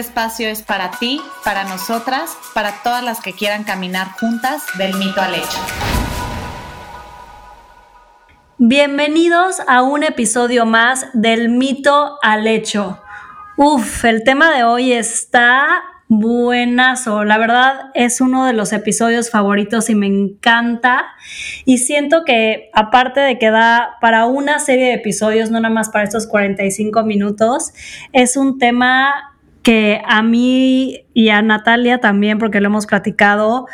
espacio es para ti, para nosotras, para todas las que quieran caminar juntas del mito al hecho. Bienvenidos a un episodio más del mito al hecho. Uf, el tema de hoy está buenazo. La verdad es uno de los episodios favoritos y me encanta. Y siento que aparte de que da para una serie de episodios, no nada más para estos 45 minutos, es un tema que a mí y a Natalia también, porque lo hemos platicado,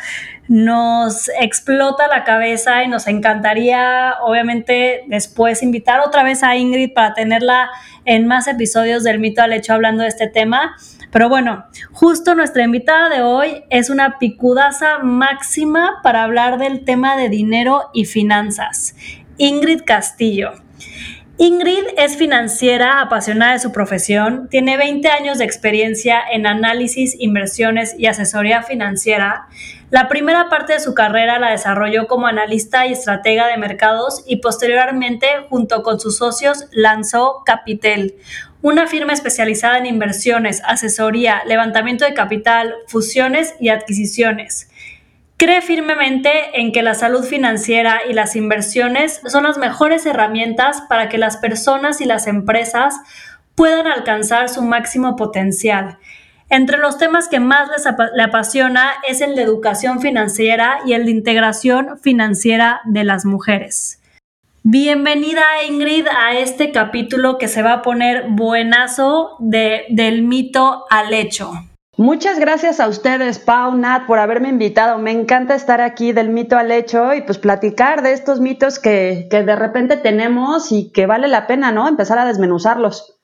nos explota la cabeza y nos encantaría, obviamente, después invitar otra vez a Ingrid para tenerla en más episodios del mito al hecho hablando de este tema. Pero bueno, justo nuestra invitada de hoy es una picudaza máxima para hablar del tema de dinero y finanzas. Ingrid Castillo. Ingrid es financiera apasionada de su profesión, tiene 20 años de experiencia en análisis, inversiones y asesoría financiera. La primera parte de su carrera la desarrolló como analista y estratega de mercados y posteriormente, junto con sus socios, lanzó Capitel, una firma especializada en inversiones, asesoría, levantamiento de capital, fusiones y adquisiciones. Cree firmemente en que la salud financiera y las inversiones son las mejores herramientas para que las personas y las empresas puedan alcanzar su máximo potencial. Entre los temas que más les le apasiona es el de educación financiera y el de integración financiera de las mujeres. Bienvenida Ingrid a este capítulo que se va a poner buenazo de, del mito al hecho. Muchas gracias a ustedes, Pau, Nat, por haberme invitado. Me encanta estar aquí del mito al hecho y pues platicar de estos mitos que, que de repente tenemos y que vale la pena, ¿no? Empezar a desmenuzarlos.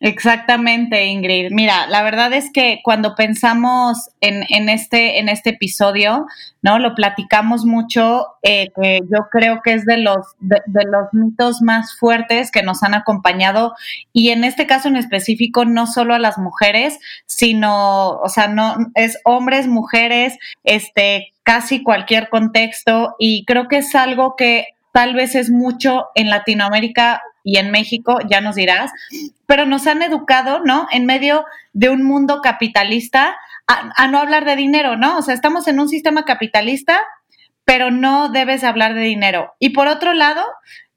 Exactamente, Ingrid. Mira, la verdad es que cuando pensamos en, en este, en este episodio, ¿no? Lo platicamos mucho, eh, que yo creo que es de los, de, los mitos más fuertes que nos han acompañado, y en este caso en específico, no solo a las mujeres, sino, o sea, no, es hombres, mujeres, este, casi cualquier contexto, y creo que es algo que tal vez es mucho en Latinoamérica y en México, ya nos dirás, pero nos han educado, ¿no? En medio de un mundo capitalista a, no hablar de dinero, ¿no? O sea, estamos en un sistema capitalista, pero no debes hablar de dinero. Y por otro lado,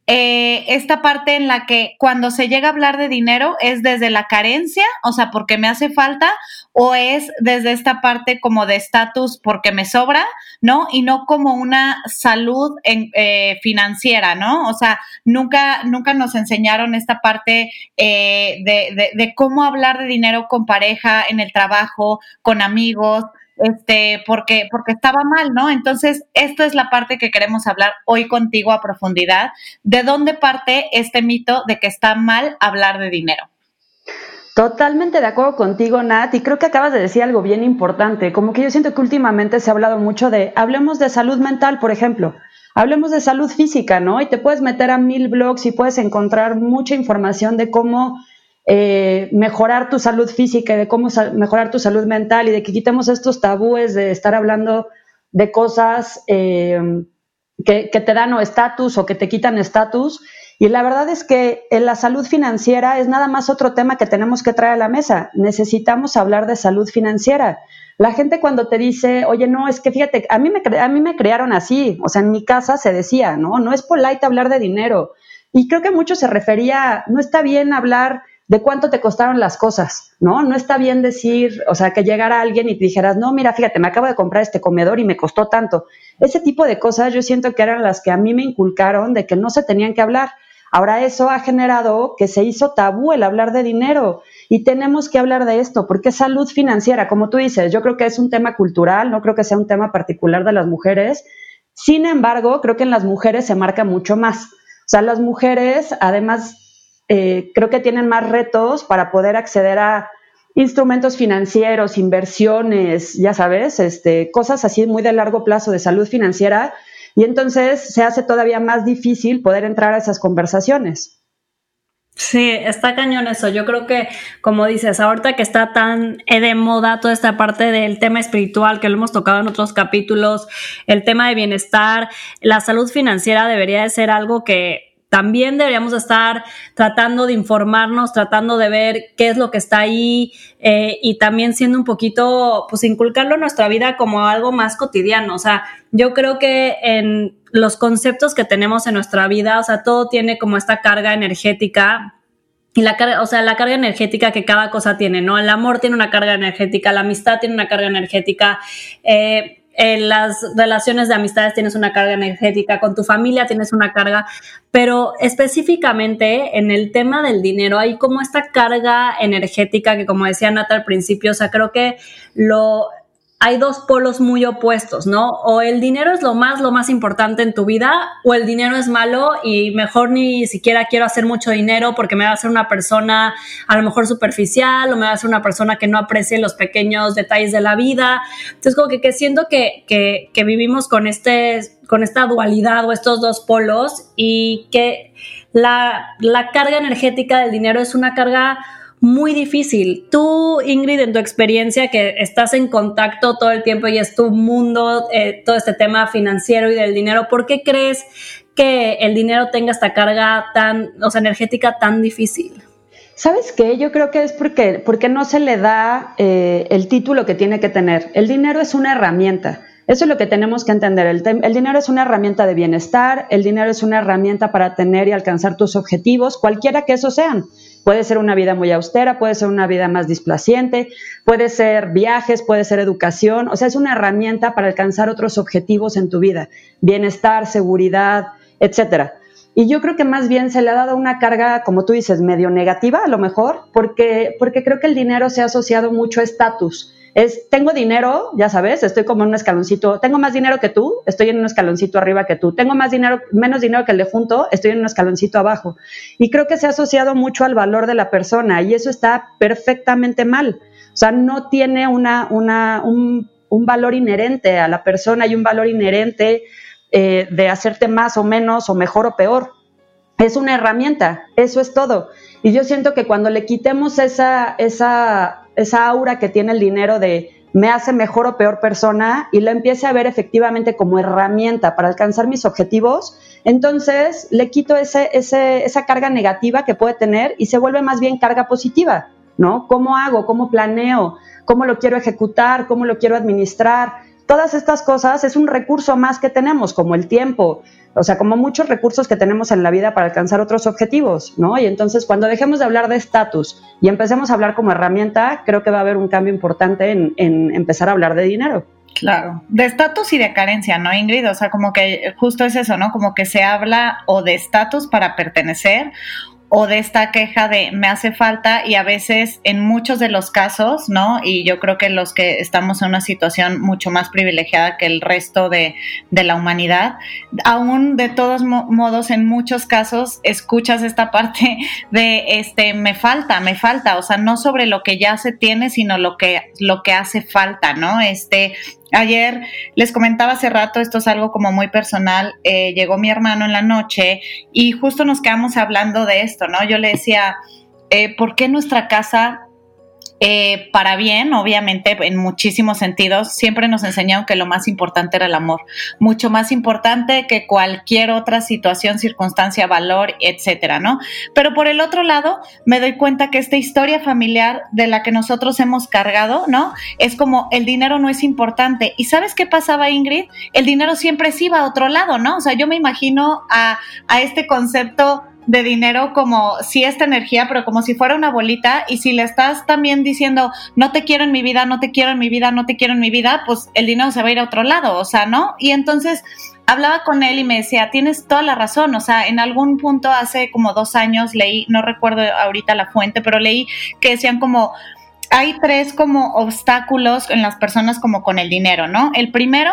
eh, esta parte en la que cuando se llega a hablar de dinero es desde la carencia, o sea, porque me hace falta, o es desde esta parte como de estatus porque me sobra, ¿no? Y no como una salud en, eh, financiera, ¿no? O sea, nunca, nunca nos enseñaron esta parte eh, de, de cómo hablar de dinero con pareja, en el trabajo, con amigos, este, porque, porque estaba mal, ¿no? Entonces, esto es la parte que queremos hablar hoy contigo a profundidad. ¿De dónde parte este mito de que está mal hablar de dinero? Totalmente de acuerdo contigo, Nat, y creo que acabas de decir algo bien importante, como que yo siento que últimamente se ha hablado mucho de, hablemos de salud mental, por ejemplo, hablemos de salud física, ¿no? Y te puedes meter a mil blogs y puedes encontrar mucha información de cómo eh, mejorar tu salud física y de cómo mejorar tu salud mental y de que quitemos estos tabúes de estar hablando de cosas eh, que, te dan o estatus o que te quitan estatus. Y la verdad es que en la salud financiera es nada más otro tema que tenemos que traer a la mesa. Necesitamos hablar de salud financiera. La gente cuando te dice, oye, no, es que fíjate, a mí me, a mí me crearon así, o sea, en mi casa se decía, no, no es polite hablar de dinero. Y creo que mucho se refería, no está bien hablar de cuánto te costaron las cosas, ¿no? No está bien decir, o sea, que llegara alguien y te dijeras, no, mira, fíjate, me acabo de comprar este comedor y me costó tanto. Ese tipo de cosas yo siento que eran las que a mí me inculcaron de que no se tenían que hablar. Ahora eso ha generado que se hizo tabú el hablar de dinero y tenemos que hablar de esto porque salud financiera, como tú dices, yo creo que es un tema cultural, no creo que sea un tema particular de las mujeres. Sin embargo, creo que en las mujeres se marca mucho más. O sea, las mujeres, además eh, creo que tienen más retos para poder acceder a, instrumentos financieros, inversiones, ya sabes, este, cosas así muy de largo plazo de salud financiera, y entonces se hace todavía más difícil poder entrar a esas conversaciones. Sí, está cañón eso. Yo creo que, como dices, ahorita que está tan de moda toda esta parte del tema espiritual que lo hemos tocado en otros capítulos, el tema de bienestar, la salud financiera debería de ser algo que también deberíamos estar tratando de informarnos, tratando de ver qué es lo que está ahí eh, y también siendo un poquito, pues inculcarlo en nuestra vida como algo más cotidiano. O sea, yo creo que en los conceptos que tenemos en nuestra vida, o sea, todo tiene como esta carga energética y la carga, o sea, la carga energética que cada cosa tiene, ¿no? El amor tiene una carga energética, la amistad tiene una carga energética, eh, en las relaciones de amistades tienes una carga energética, con tu familia tienes una carga, pero específicamente en el tema del dinero hay como esta carga energética que como decía Nata al principio, o sea, creo que lo hay dos polos muy opuestos, ¿no? O el dinero es lo más, lo más importante en tu vida, o el dinero es malo y mejor ni siquiera quiero hacer mucho dinero porque me va a hacer una persona a lo mejor superficial o me va a hacer una persona que no aprecie los pequeños detalles de la vida. Entonces, como que, siento que, que, vivimos con, este, con esta dualidad o estos dos polos y que la, la carga energética del dinero es una carga muy difícil. Tú, Ingrid, en tu experiencia que estás en contacto todo el tiempo y es tu mundo, eh, todo este tema financiero y del dinero, ¿por qué crees que el dinero tenga esta carga tan, o sea, energética tan difícil? ¿Sabes qué? Yo creo que es porque, porque no se le da eh, el título que tiene que tener. El dinero es una herramienta. Eso es lo que tenemos que entender. El, el, dinero es una herramienta de bienestar, el dinero es una herramienta para tener y alcanzar tus objetivos, cualquiera que esos sean. Puede ser una vida muy austera, puede ser una vida más displaciente, puede ser viajes, puede ser educación, o sea, es una herramienta para alcanzar otros objetivos en tu vida, bienestar, seguridad, etcétera. Y yo creo que más bien se le ha dado una carga, como tú dices, medio negativa a lo mejor, porque, porque creo que el dinero se ha asociado mucho a estatus es, tengo dinero, ya sabes, estoy como en un escaloncito, tengo más dinero que tú, estoy en un escaloncito arriba que tú, tengo más dinero, menos dinero que el de junto, estoy en un escaloncito abajo. Y creo que se ha asociado mucho al valor de la persona y eso está perfectamente mal. O sea, no tiene una, una, un, un valor inherente a la persona y un valor inherente eh, de hacerte más o menos o mejor o peor. Es una herramienta, eso es todo. Y yo siento que cuando le quitemos esa, esa esa aura que tiene el dinero de me hace mejor o peor persona y la empiece a ver efectivamente como herramienta para alcanzar mis objetivos, entonces le quito ese, esa carga negativa que puede tener y se vuelve más bien carga positiva, ¿no? ¿Cómo hago? ¿Cómo planeo? ¿Cómo lo quiero ejecutar? ¿Cómo lo quiero administrar? Todas estas cosas es un recurso más que tenemos, como el tiempo, o sea, como muchos recursos que tenemos en la vida para alcanzar otros objetivos, ¿no? Y entonces cuando dejemos de hablar de estatus y empecemos a hablar como herramienta, creo que va a haber un cambio importante en, empezar a hablar de dinero. Claro, de estatus y de carencia, ¿no, Ingrid? O sea, como que justo es eso, ¿no? Como que se habla o de estatus para pertenecer o de esta queja de me hace falta y a veces en muchos de los casos, ¿no? Y yo creo que los que estamos en una situación mucho más privilegiada que el resto de, de la humanidad, aún de todos modos en muchos casos escuchas esta parte de este me falta, me falta, o sea, no sobre lo que ya se tiene, sino lo que lo que hace falta, ¿no? Este Ayer les comentaba hace rato, esto es algo como muy personal, eh, llegó mi hermano en la noche y justo nos quedamos hablando de esto, ¿no? Yo le decía, eh, ¿por qué nuestra casa eh, para bien, obviamente, en muchísimos sentidos, siempre nos enseñaron que lo más importante era el amor, mucho más importante que cualquier otra situación, circunstancia, valor, etcétera, ¿no? Pero por el otro lado, me doy cuenta que esta historia familiar de la que nosotros hemos cargado, ¿no? Es como el dinero no es importante. ¿Y sabes qué pasaba, Ingrid? El dinero siempre se iba a otro lado, ¿no? O sea, yo me imagino a, a este concepto de dinero como si esta energía, pero como si fuera una bolita y si le estás también diciendo no te quiero en mi vida, no te quiero en mi vida, no te quiero en mi vida, pues el dinero se va a ir a otro lado, o sea, ¿no? Y entonces hablaba con él y me decía, tienes toda la razón, o sea, en algún punto hace como dos años leí, no recuerdo ahorita la fuente, pero leí que decían como hay tres como obstáculos en las personas como con el dinero, ¿no? El primero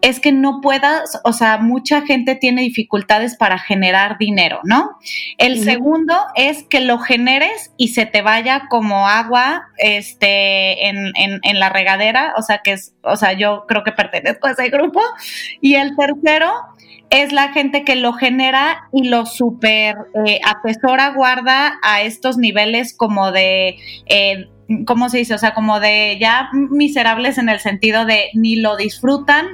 es que no puedas, o sea, mucha gente tiene dificultades para generar dinero, ¿no? El segundo es que lo generes y se te vaya como agua este, en, en, la regadera, o sea, que es, o sea, yo creo que pertenezco a ese grupo. Y el tercero es la gente que lo genera y lo super eh, guarda a estos niveles como de... Eh, ¿cómo se dice? O sea, como de ya miserables en el sentido de ni lo disfrutan,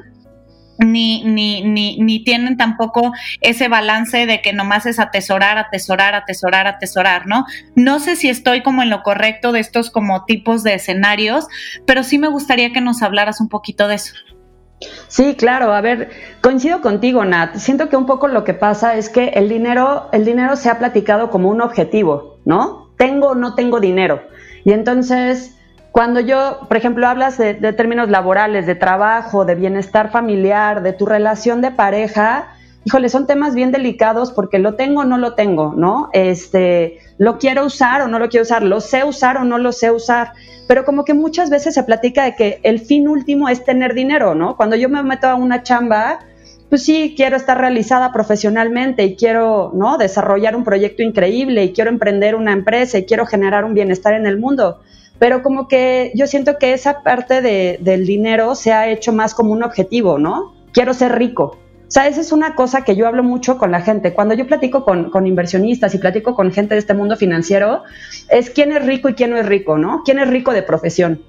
ni, ni, ni, ni, tienen tampoco ese balance de que nomás es atesorar, atesorar, atesorar, atesorar, ¿no? No sé si estoy como en lo correcto de estos como tipos de escenarios, pero sí me gustaría que nos hablaras un poquito de eso. Sí, claro, a ver, coincido contigo, Nat. Siento que un poco lo que pasa es que el dinero, el dinero se ha platicado como un objetivo, ¿no? Tengo o no tengo dinero. Y entonces, cuando yo, por ejemplo, hablas de, términos laborales, de trabajo, de bienestar familiar, de tu relación de pareja, híjole, son temas bien delicados porque lo tengo o no lo tengo, ¿no? Este, lo quiero usar o no lo quiero usar, lo sé usar o no lo sé usar, pero como que muchas veces se platica de que el fin último es tener dinero, ¿no? Cuando yo me meto a una chamba, pues sí, quiero estar realizada profesionalmente y quiero, ¿no? Desarrollar un proyecto increíble y quiero emprender una empresa y quiero generar un bienestar en el mundo. Pero como que yo siento que esa parte de, del dinero se ha hecho más como un objetivo, ¿no? Quiero ser rico. O sea, esa es una cosa que yo hablo mucho con la gente. Cuando yo platico con, con, inversionistas y platico con gente de este mundo financiero, es quién es rico y quién no es rico, ¿no? ¿Quién es rico de profesión?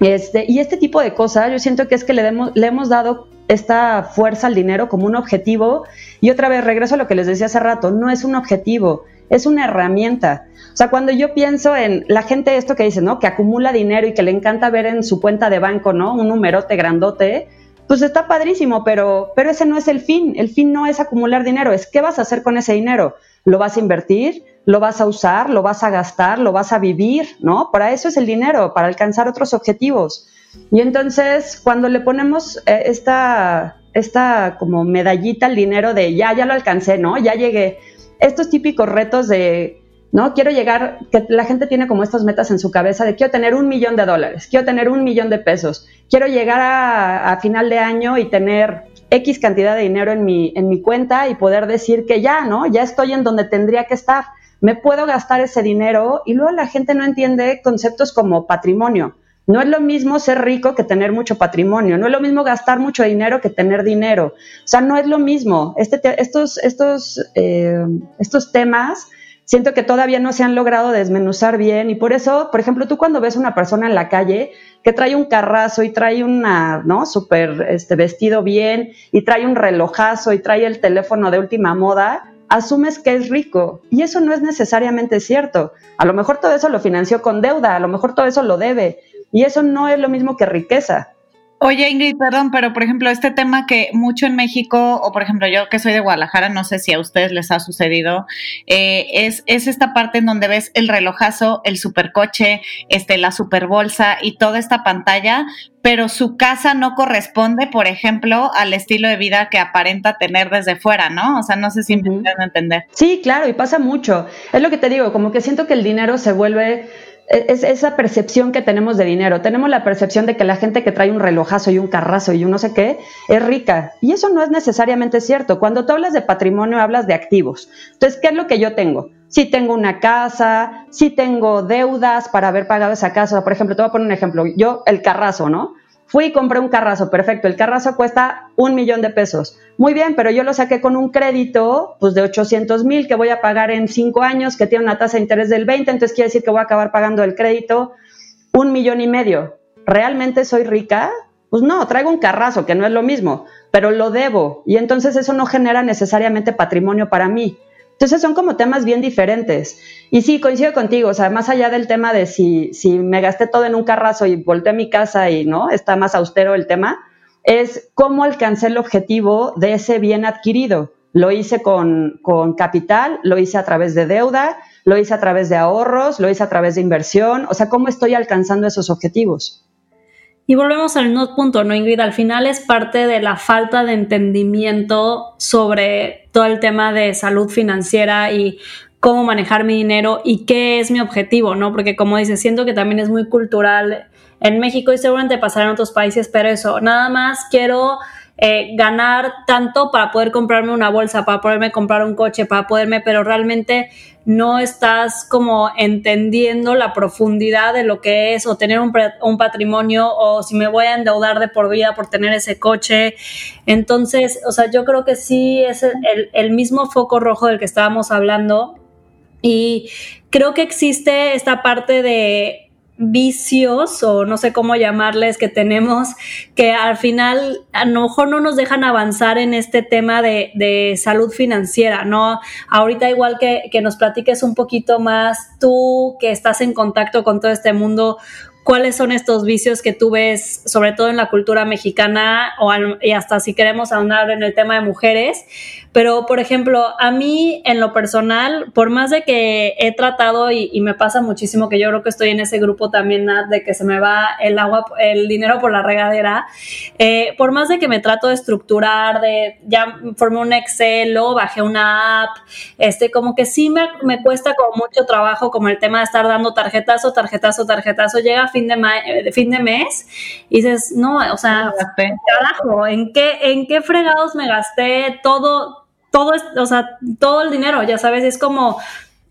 Este, y este tipo de cosas, yo siento que es que le, le hemos dado esta fuerza al dinero como un objetivo. Y otra vez regreso a lo que les decía hace rato, no es un objetivo, es una herramienta. O sea, cuando yo pienso en la gente esto que dice, ¿no? Que acumula dinero y que le encanta ver en su cuenta de banco, ¿no? Un numerote grandote, pues está padrísimo, pero, pero ese no es el fin. El fin no es acumular dinero, es qué vas a hacer con ese dinero. ¿Lo vas a invertir? ¿Lo vas a usar? ¿Lo vas a gastar? ¿Lo vas a vivir? ¿No? Para eso es el dinero, para alcanzar otros objetivos. Y entonces, cuando le ponemos eh, esta, esta como medallita al dinero de ya, ya lo alcancé, ¿no? Ya llegué. Estos típicos retos de, ¿no? Quiero llegar, que la gente tiene como estas metas en su cabeza de quiero tener un millón de dólares, quiero tener un millón de pesos, quiero llegar a, a final de año y tener X cantidad de dinero en mi, en mi cuenta y poder decir que ya, ¿no? Ya estoy en donde tendría que estar. Me puedo gastar ese dinero y luego la gente no entiende conceptos como patrimonio. No es lo mismo ser rico que tener mucho patrimonio, no es lo mismo gastar mucho dinero que tener dinero. O sea, no es lo mismo. Este estos, estos, eh, estos temas siento que todavía no se han logrado desmenuzar bien y por eso, por ejemplo, tú cuando ves una persona en la calle que trae un carrazo y trae una, ¿no? Súper este, vestido bien y trae un relojazo y trae el teléfono de última moda, asumes que es rico y eso no es necesariamente cierto. A lo mejor todo eso lo financió con deuda, a lo mejor todo eso lo debe, y eso no es lo mismo que riqueza. Oye, Ingrid, perdón, pero por ejemplo, este tema que mucho en México, o por ejemplo, yo que soy de Guadalajara, no sé si a ustedes les ha sucedido, eh, es, es esta parte en donde ves el relojazo, el supercoche, este, la superbolsa y toda esta pantalla, pero su casa no corresponde, por ejemplo, al estilo de vida que aparenta tener desde fuera, ¿no? O sea, no sé si me entienden entender. Sí, claro, y pasa mucho. Es lo que te digo, como que siento que el dinero se vuelve es esa percepción que tenemos de dinero. Tenemos la percepción de que la gente que trae un relojazo y un carrazo y un no sé qué es rica. Y eso no es necesariamente cierto. Cuando tú hablas de patrimonio, hablas de activos. Entonces, ¿qué es lo que yo tengo? Si tengo una casa, si tengo deudas para haber pagado esa casa. Por ejemplo, te voy a poner un ejemplo. Yo, el carrazo, ¿no? Fui y compré un carrazo, perfecto. El carrazo cuesta un millón de pesos. Muy bien, pero yo lo saqué con un crédito pues, de 800 mil que voy a pagar en cinco años, que tiene una tasa de interés del 20, entonces quiere decir que voy a acabar pagando el crédito un millón y medio. ¿Realmente soy rica? Pues no, traigo un carrazo, que no es lo mismo, pero lo debo. Y entonces eso no genera necesariamente patrimonio para mí. Entonces son como temas bien diferentes. Y sí, coincido contigo, o sea, más allá del tema de si, si me gasté todo en un carrazo y volteé a mi casa y no, está más austero el tema, es cómo alcancé el objetivo de ese bien adquirido. Lo hice con, con capital, lo hice a través de deuda, lo hice a través de ahorros, lo hice a través de inversión, o sea, cómo estoy alcanzando esos objetivos. Y volvemos al mismo punto, ¿no, Ingrid? Al final es parte de la falta de entendimiento sobre todo el tema de salud financiera y cómo manejar mi dinero y qué es mi objetivo, ¿no? Porque como dices, siento que también es muy cultural en México y seguramente pasará en otros países, pero eso, nada más quiero eh, ganar tanto para poder comprarme una bolsa, para poderme comprar un coche, para poderme, pero realmente no estás como entendiendo la profundidad de lo que es o tener un, patrimonio o si me voy a endeudar de por vida por tener ese coche. Entonces, o sea, yo creo que sí es el mismo foco rojo del que estábamos hablando y creo que existe esta parte de vicios o no sé cómo llamarles que tenemos que al final a lo mejor no nos dejan avanzar en este tema de, de salud financiera, ¿no? Ahorita igual que, que nos platiques un poquito más tú que estás en contacto con todo este mundo, cuáles son estos vicios que tú ves, sobre todo en la cultura mexicana, o y hasta si queremos ahondar en el tema de mujeres. Pero, por ejemplo, a mí en lo personal, por más de que he tratado y, me pasa muchísimo que yo creo que estoy en ese grupo también de que se me va el agua, el dinero por la regadera, eh, por más de que me trato de estructurar, de ya formé un Excel o bajé una app, este, como que sí me, me cuesta como mucho trabajo como el tema de estar dando tarjetazo, tarjetazo, tarjetazo, llega a fin de, eh, de fin de mes y dices, no, o sea, carajo, ¿en qué, ¿en qué fregados me gasté todo, todo, o sea, todo el dinero? Ya sabes, es como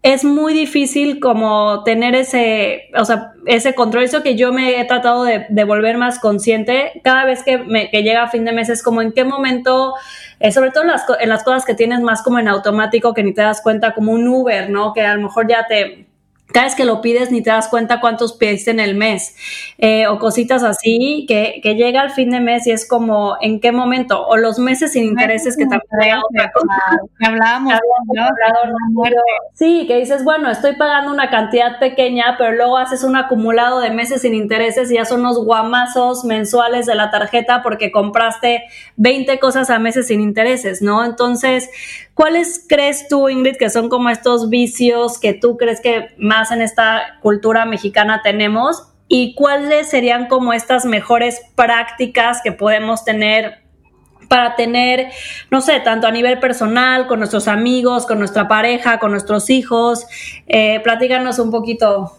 es muy difícil como tener ese, o sea, ese control. Eso que yo me he tratado de, volver más consciente cada vez que, me, que llega a fin de mes es como en qué momento, eh, sobre todo en las, en las cosas que tienes más como en automático que ni te das cuenta, como un Uber, ¿no? Que a lo mejor ya te, cada vez que lo pides ni te das cuenta cuántos pediste en el mes eh, o cositas así que, que, llega al fin de mes y es como en qué momento o los meses sin intereses que también hablábamos sí que dices bueno estoy pagando una cantidad pequeña pero luego haces un acumulado de meses sin intereses y ya son unos guamazos mensuales de la tarjeta porque compraste 20 cosas a meses sin intereses no entonces ¿Cuáles crees tú, Ingrid, que son como estos vicios que tú crees que más en esta cultura mexicana tenemos? ¿Y cuáles serían como estas mejores prácticas que podemos tener para tener, no sé, tanto a nivel personal, con nuestros amigos, con nuestra pareja, con nuestros hijos? Eh, platícanos un poquito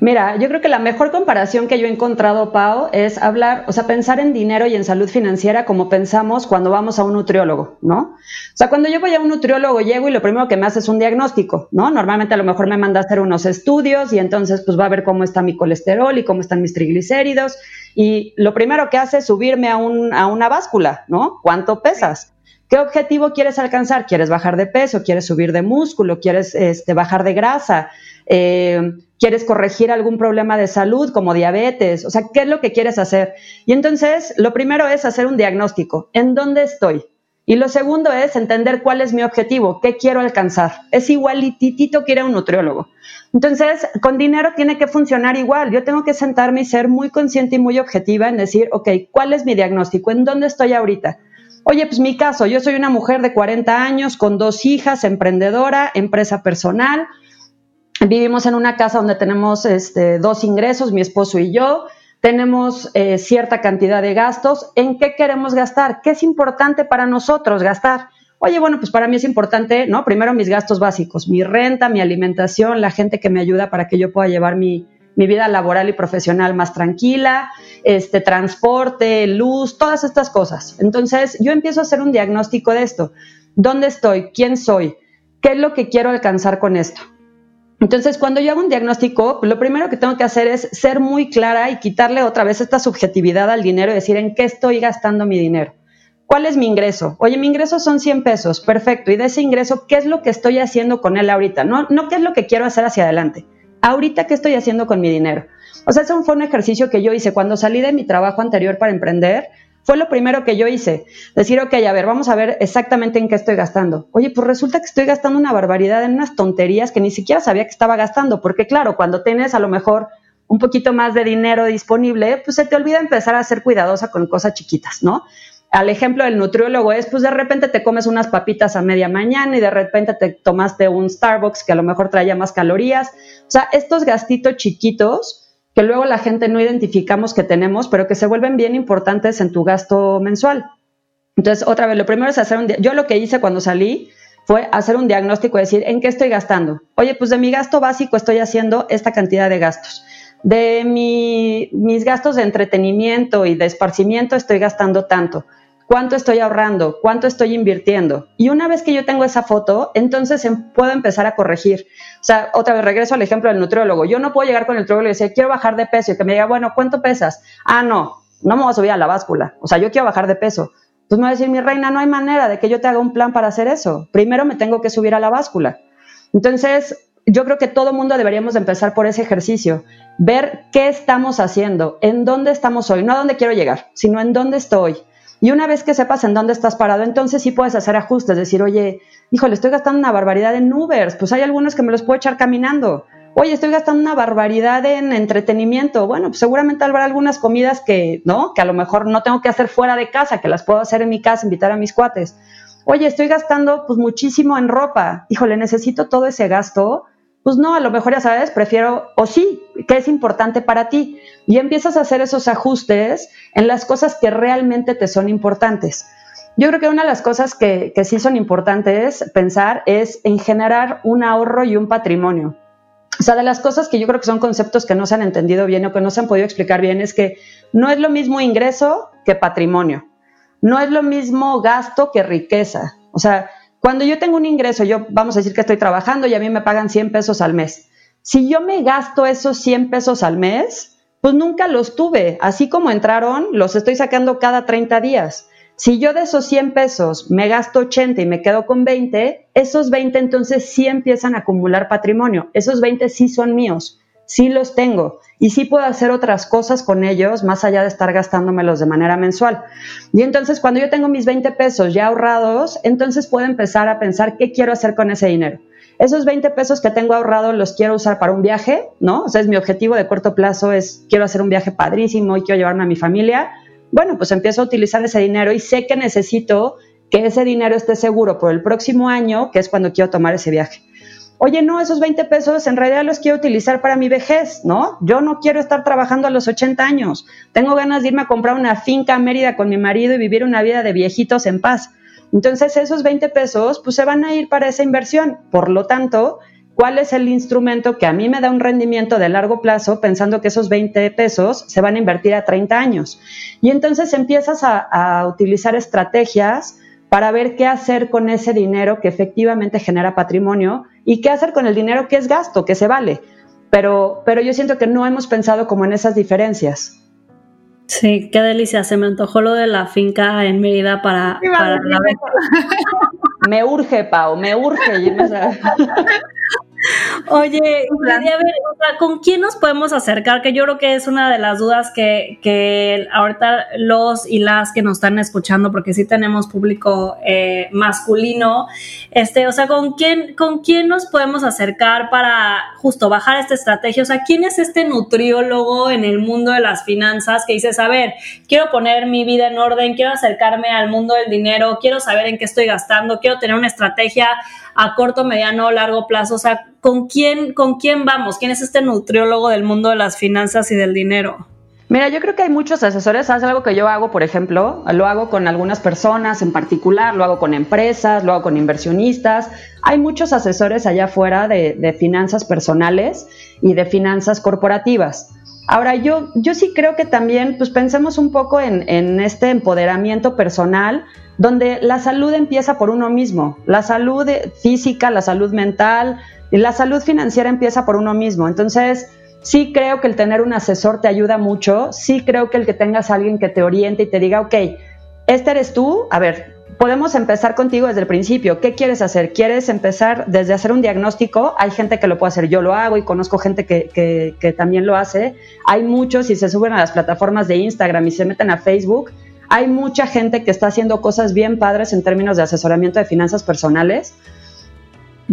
Mira, yo creo que la mejor comparación que yo he encontrado, Pau, es hablar, o sea, pensar en dinero y en salud financiera como pensamos cuando vamos a un nutriólogo, ¿no? O sea, cuando yo voy a un nutriólogo, llego y lo primero que me hace es un diagnóstico, ¿no? Normalmente a lo mejor me manda a hacer unos estudios y entonces pues va a ver cómo está mi colesterol y cómo están mis triglicéridos y lo primero que hace es subirme a, un, a una báscula, ¿no? ¿Cuánto pesas? ¿Qué objetivo quieres alcanzar? ¿Quieres bajar de peso? ¿Quieres subir de músculo? ¿Quieres este, bajar de grasa? Eh, quieres corregir algún problema de salud como diabetes, o sea, ¿qué es lo que quieres hacer? Y entonces, lo primero es hacer un diagnóstico, ¿en dónde estoy? Y lo segundo es entender cuál es mi objetivo, qué quiero alcanzar. Es igualitito que ir a un nutriólogo. Entonces, con dinero tiene que funcionar igual. Yo tengo que sentarme y ser muy consciente y muy objetiva en decir, ok, ¿cuál es mi diagnóstico? ¿En dónde estoy ahorita? Oye, pues mi caso, yo soy una mujer de 40 años con dos hijas, emprendedora, empresa personal, Vivimos en una casa donde tenemos este, dos ingresos, mi esposo y yo. Tenemos eh, cierta cantidad de gastos. ¿En qué queremos gastar? ¿Qué es importante para nosotros gastar? Oye, bueno, pues para mí es importante, ¿no? Primero mis gastos básicos, mi renta, mi alimentación, la gente que me ayuda para que yo pueda llevar mi, mi vida laboral y profesional más tranquila, este transporte, luz, todas estas cosas. Entonces, yo empiezo a hacer un diagnóstico de esto. ¿Dónde estoy? ¿Quién soy? ¿Qué es lo que quiero alcanzar con esto? Entonces, cuando yo hago un diagnóstico, lo primero que tengo que hacer es ser muy clara y quitarle otra vez esta subjetividad al dinero y decir en qué estoy gastando mi dinero. ¿Cuál es mi ingreso? Oye, mi ingreso son 100 pesos, perfecto. Y de ese ingreso, ¿qué es lo que estoy haciendo con él ahorita? No, no qué es lo que quiero hacer hacia adelante. Ahorita, ¿qué estoy haciendo con mi dinero? O sea, ese fue un ejercicio que yo hice cuando salí de mi trabajo anterior para emprender. Fue lo primero que yo hice. Decir, ok, a ver, vamos a ver exactamente en qué estoy gastando. Oye, pues resulta que estoy gastando una barbaridad en unas tonterías que ni siquiera sabía que estaba gastando, porque claro, cuando tienes a lo mejor un poquito más de dinero disponible, pues se te olvida empezar a ser cuidadosa con cosas chiquitas, ¿no? Al ejemplo del nutriólogo es, pues de repente te comes unas papitas a media mañana y de repente te tomaste un Starbucks que a lo mejor traía más calorías. O sea, estos gastitos chiquitos que luego la gente no identificamos que tenemos, pero que se vuelven bien importantes en tu gasto mensual. Entonces, otra vez, lo primero es hacer un. Yo lo que hice cuando salí fue hacer un diagnóstico y decir, ¿en qué estoy gastando? Oye, pues de mi gasto básico estoy haciendo esta cantidad de gastos. De mis gastos de entretenimiento y de esparcimiento estoy gastando tanto. ¿Cuánto estoy ahorrando? ¿Cuánto estoy invirtiendo? Y una vez que yo tengo esa foto, entonces em, puedo empezar a corregir. O sea, otra vez regreso al ejemplo del nutriólogo. Yo no puedo llegar con el nutriólogo y decir, quiero bajar de peso y que me diga, bueno, ¿cuánto pesas? Ah, no, no me voy a subir a la báscula. O sea, yo quiero bajar de peso. Entonces me va a decir, mi reina, no hay manera de que yo te haga un plan para hacer eso. Primero me tengo que subir a la báscula. Entonces, yo creo que todo mundo deberíamos empezar por ese ejercicio, ver qué estamos haciendo, en dónde estamos hoy, no a dónde quiero llegar, sino en dónde estoy. Y una vez que sepas en dónde estás parado, entonces sí puedes hacer ajustes, decir, oye, híjole, estoy gastando una barbaridad en Ubers, pues hay algunos que me los puedo echar caminando. Oye, estoy gastando una barbaridad en entretenimiento. Bueno, pues seguramente habrá algunas comidas que, ¿no? Que a lo mejor no tengo que hacer fuera de casa, que las puedo hacer en mi casa, invitar a mis cuates. Oye, estoy gastando pues muchísimo en ropa. Híjole, necesito todo ese gasto pues no, a lo mejor ya sabes, prefiero, o sí, que es importante para ti. Y empiezas a hacer esos ajustes en las cosas que realmente te son importantes. Yo creo que una de las cosas que, que sí son importantes pensar es en generar un ahorro y un patrimonio. O sea, de las cosas que yo creo que son conceptos que no se han entendido bien o que no se han podido explicar bien es que no es lo mismo ingreso que patrimonio. No es lo mismo gasto que riqueza. O sea, cuando yo tengo un ingreso, yo vamos a decir que estoy trabajando y a mí me pagan 100 pesos al mes. Si yo me gasto esos 100 pesos al mes, pues nunca los tuve. Así como entraron, los estoy sacando cada 30 días. Si yo de esos 100 pesos me gasto 80 y me quedo con 20, esos 20 entonces sí empiezan a acumular patrimonio. Esos 20 sí son míos sí los tengo y sí puedo hacer otras cosas con ellos más allá de estar gastándomelos de manera mensual. Y entonces cuando yo tengo mis 20 pesos ya ahorrados, entonces puedo empezar a pensar qué quiero hacer con ese dinero. Esos 20 pesos que tengo ahorrados los quiero usar para un viaje, ¿no? O sea, es mi objetivo de corto plazo es quiero hacer un viaje padrísimo y quiero llevarme a mi familia. Bueno, pues empiezo a utilizar ese dinero y sé que necesito que ese dinero esté seguro por el próximo año, que es cuando quiero tomar ese viaje oye, no, esos 20 pesos en realidad los quiero utilizar para mi vejez, ¿no? Yo no quiero estar trabajando a los 80 años. Tengo ganas de irme a comprar una finca a Mérida con mi marido y vivir una vida de viejitos en paz. Entonces esos 20 pesos pues se van a ir para esa inversión. Por lo tanto, ¿cuál es el instrumento que a mí me da un rendimiento de largo plazo pensando que esos 20 pesos se van a invertir a 30 años? Y entonces empiezas a, a utilizar estrategias para ver qué hacer con ese dinero que efectivamente genera patrimonio y qué hacer con el dinero que es gasto, que se vale. Pero, pero yo siento que no hemos pensado como en esas diferencias. Sí, qué delicia. Se me antojó lo de la finca en Mérida para, para la Me urge, Pau, me urge. Oye, a ver, ¿con quién nos podemos acercar? Que yo creo que es una de las dudas que, que ahorita los y las que nos están escuchando, porque sí tenemos público eh, masculino, este, o sea, ¿con quién, ¿con quién nos podemos acercar para justo bajar esta estrategia? O sea, ¿quién es este nutriólogo en el mundo de las finanzas que dices, a ver, quiero poner mi vida en orden, quiero acercarme al mundo del dinero, quiero saber en qué estoy gastando, quiero tener una estrategia a corto, mediano, largo plazo? O sea, ¿con quién, ¿con quién vamos? ¿Quién es este nutriólogo del mundo de las finanzas y del dinero? Mira, yo creo que hay muchos asesores. Haz algo que yo hago, por ejemplo, lo hago con algunas personas en particular, lo hago con empresas, lo hago con inversionistas. Hay muchos asesores allá afuera de, finanzas personales y de finanzas corporativas. Ahora, yo, yo sí creo que también, pues pensemos un poco en, este empoderamiento personal, donde la salud empieza por uno mismo, la salud física, la salud mental, la salud financiera empieza por uno mismo. Entonces, sí creo que el tener un asesor te ayuda mucho, sí creo que el que tengas alguien que te oriente y te diga, ok, este eres tú, a ver, podemos empezar contigo desde el principio. ¿Qué quieres hacer? ¿Quieres empezar desde hacer un diagnóstico? Hay gente que lo puede hacer, yo lo hago y conozco gente que, que también lo hace. Hay muchos y se suben a las plataformas de Instagram y se meten a Facebook hay mucha gente que está haciendo cosas bien padres en términos de asesoramiento de finanzas personales,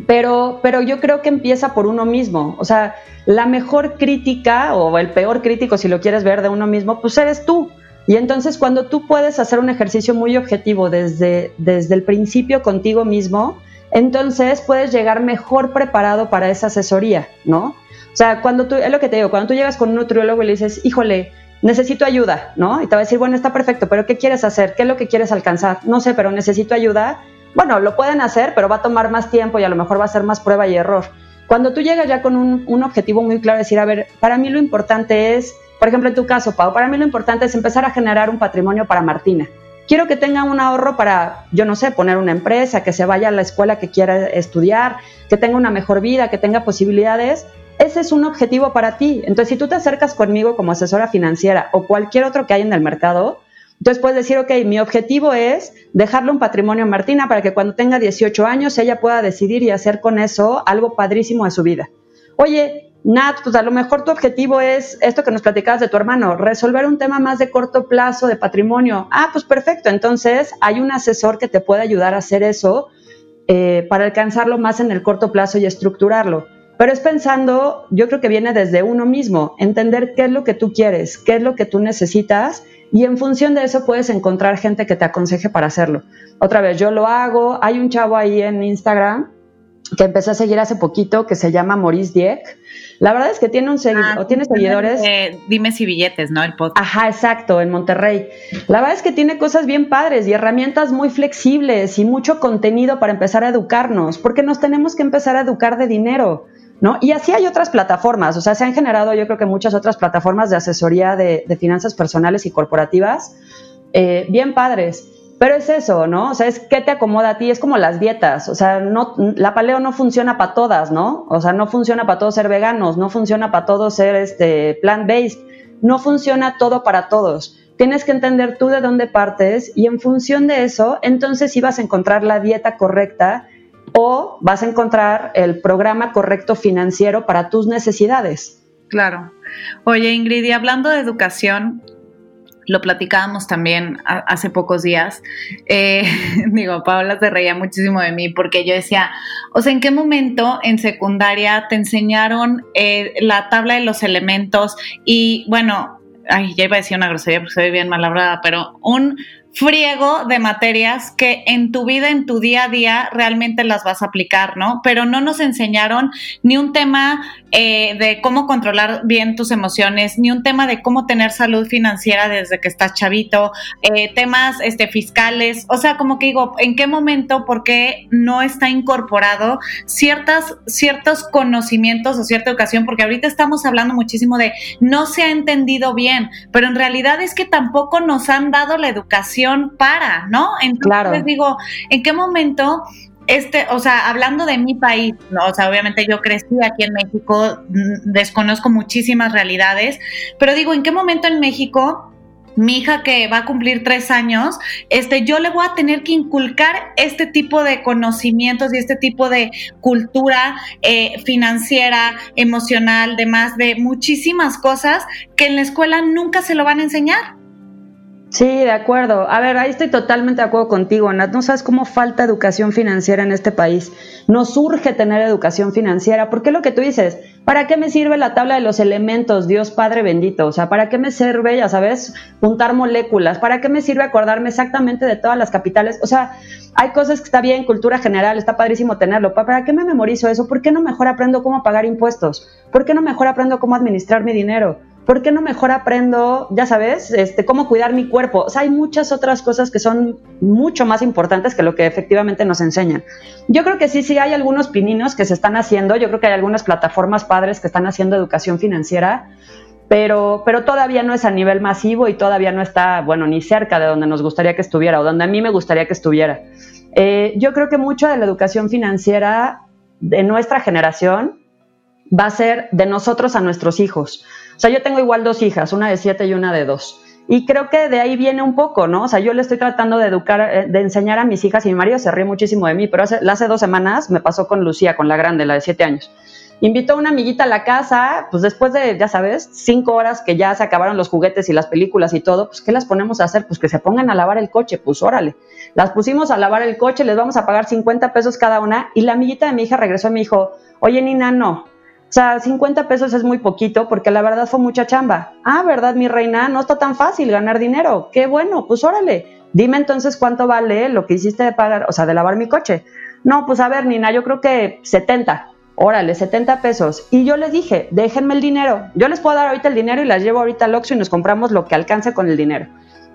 pero, pero yo creo que empieza por uno mismo. O sea, la mejor crítica o el peor crítico, si lo quieres ver de uno mismo, pues eres tú. Y entonces cuando tú puedes hacer un ejercicio muy objetivo desde, desde el principio contigo mismo, entonces puedes llegar mejor preparado para esa asesoría, ¿no? O sea, cuando tú, es lo que te digo, cuando tú llegas con un nutriólogo y le dices, híjole, necesito ayuda, ¿no? Y te va a decir, bueno, está perfecto, pero ¿qué quieres hacer? ¿Qué es lo que quieres alcanzar? No sé, pero necesito ayuda. Bueno, lo pueden hacer, pero va a tomar más tiempo y a lo mejor va a ser más prueba y error. Cuando tú llegas ya con un, objetivo muy claro, decir, a ver, para mí lo importante es, por ejemplo, en tu caso, Pau, para mí lo importante es empezar a generar un patrimonio para Martina. Quiero que tenga un ahorro para, yo no sé, poner una empresa, que se vaya a la escuela que quiera estudiar, que tenga una mejor vida, que tenga posibilidades. Ese es un objetivo para ti. Entonces, si tú te acercas conmigo como asesora financiera o cualquier otro que hay en el mercado, entonces puedes decir, ok, mi objetivo es dejarle un patrimonio a Martina para que cuando tenga 18 años ella pueda decidir y hacer con eso algo padrísimo de su vida. Oye, Nat, pues a lo mejor tu objetivo es esto que nos platicabas de tu hermano, resolver un tema más de corto plazo de patrimonio. Ah, pues perfecto, entonces hay un asesor que te puede ayudar a hacer eso eh, para alcanzarlo más en el corto plazo y estructurarlo. Pero es pensando, yo creo que viene desde uno mismo, entender qué es lo que tú quieres, qué es lo que tú necesitas y en función de eso puedes encontrar gente que te aconseje para hacerlo. Otra vez, yo lo hago, hay un chavo ahí en Instagram que empecé a seguir hace poquito que se llama Maurice Dieck. La verdad es que tiene un ah, tiene seguidores. dime si billetes, ¿no? El podcast. Ajá, exacto, en Monterrey. La verdad es que tiene cosas bien padres y herramientas muy flexibles y mucho contenido para empezar a educarnos, porque nos tenemos que empezar a educar de dinero. Y así hay otras plataformas, o sea, se han generado yo creo que muchas otras plataformas de asesoría de, finanzas personales y corporativas, eh, bien padres. Pero es eso, ¿no? O sea, es qué te acomoda a ti, es como las dietas, o sea, no, la paleo no funciona para todas, ¿no? O sea, no funciona para todos ser veganos, no funciona para todos ser este, plant-based, no funciona todo para todos. Tienes que entender tú de dónde partes y en función de eso, entonces vas a encontrar la dieta correcta o vas a encontrar el programa correcto financiero para tus necesidades. Claro. Oye, Ingrid, y hablando de educación, lo platicábamos también hace pocos días. Eh, digo, Paola se reía muchísimo de mí porque yo decía, o sea, ¿en qué momento en secundaria te enseñaron eh, la tabla de los elementos? Y bueno, ay, ya iba a decir una grosería porque soy bien malabrada, pero un friego de materias que en tu vida, en tu día a día, realmente las vas a aplicar, ¿no? Pero no nos enseñaron ni un tema eh, de cómo controlar bien tus emociones, ni un tema de cómo tener salud financiera desde que estás chavito, eh, temas este, fiscales, o sea, como que digo, ¿en qué momento, por qué no está incorporado ciertas, ciertos conocimientos o cierta educación? Porque ahorita estamos hablando muchísimo de no se ha entendido bien, pero en realidad es que tampoco nos han dado la educación para, ¿no? Entonces les digo, ¿en qué momento este, o sea, hablando de mi país, ¿no? o sea, obviamente yo crecí aquí en México, mm, desconozco muchísimas realidades, pero digo, ¿en qué momento en México mi hija que va a cumplir tres años, este, yo le voy a tener que inculcar este tipo de conocimientos y este tipo de cultura eh, financiera, emocional, demás, de muchísimas cosas que en la escuela nunca se lo van a enseñar. Sí, de acuerdo. A ver, ahí estoy totalmente de acuerdo contigo, Nat. No sabes cómo falta educación financiera en este país. Nos urge tener educación financiera. ¿Por qué lo que tú dices? ¿Para qué me sirve la tabla de los elementos, Dios Padre bendito? O sea, ¿para qué me sirve, ya sabes, juntar moléculas? ¿Para qué me sirve acordarme exactamente de todas las capitales? O sea, hay cosas que está bien, cultura general, está padrísimo tenerlo. ¿Para qué me memorizo eso? ¿Por qué no mejor aprendo cómo pagar impuestos? ¿Por qué no mejor aprendo cómo administrar mi dinero? ¿Por qué no mejor aprendo, ya sabes, este, cómo cuidar mi cuerpo? O sea, hay muchas otras cosas que son mucho más importantes que lo que efectivamente nos enseñan. Yo creo que sí, sí hay algunos pininos que se están haciendo, yo creo que hay algunas plataformas padres que están haciendo educación financiera, pero, pero todavía no es a nivel masivo y todavía no está, bueno, ni cerca de donde nos gustaría que estuviera o donde a mí me gustaría que estuviera. Eh, yo creo que mucho de la educación financiera de nuestra generación va a ser de nosotros a nuestros hijos. O sea, yo tengo igual dos hijas, una de siete y una de dos. Y creo que de ahí viene un poco, ¿no? O sea, yo le estoy tratando de educar, eh, de enseñar a mis hijas y mi marido se ríe muchísimo de mí, pero hace, hace dos semanas me pasó con Lucía, con la grande, la de siete años. Invitó a una amiguita a la casa, pues después de, ya sabes, cinco horas que ya se acabaron los juguetes y las películas y todo, pues ¿qué las ponemos a hacer? Pues que se pongan a lavar el coche, pues órale. Las pusimos a lavar el coche, les vamos a pagar 50 pesos cada una y la amiguita de mi hija regresó y me dijo, oye Nina, no, o sea, 50 pesos es muy poquito porque la verdad fue mucha chamba. Ah, ¿verdad, mi reina? No está tan fácil ganar dinero. Qué bueno, pues órale. Dime entonces cuánto vale lo que hiciste de pagar, o sea, de lavar mi coche. No, pues a ver, Nina, yo creo que 70. Órale, 70 pesos. Y yo les dije, déjenme el dinero. Yo les puedo dar ahorita el dinero y las llevo ahorita al Oxxo y nos compramos lo que alcance con el dinero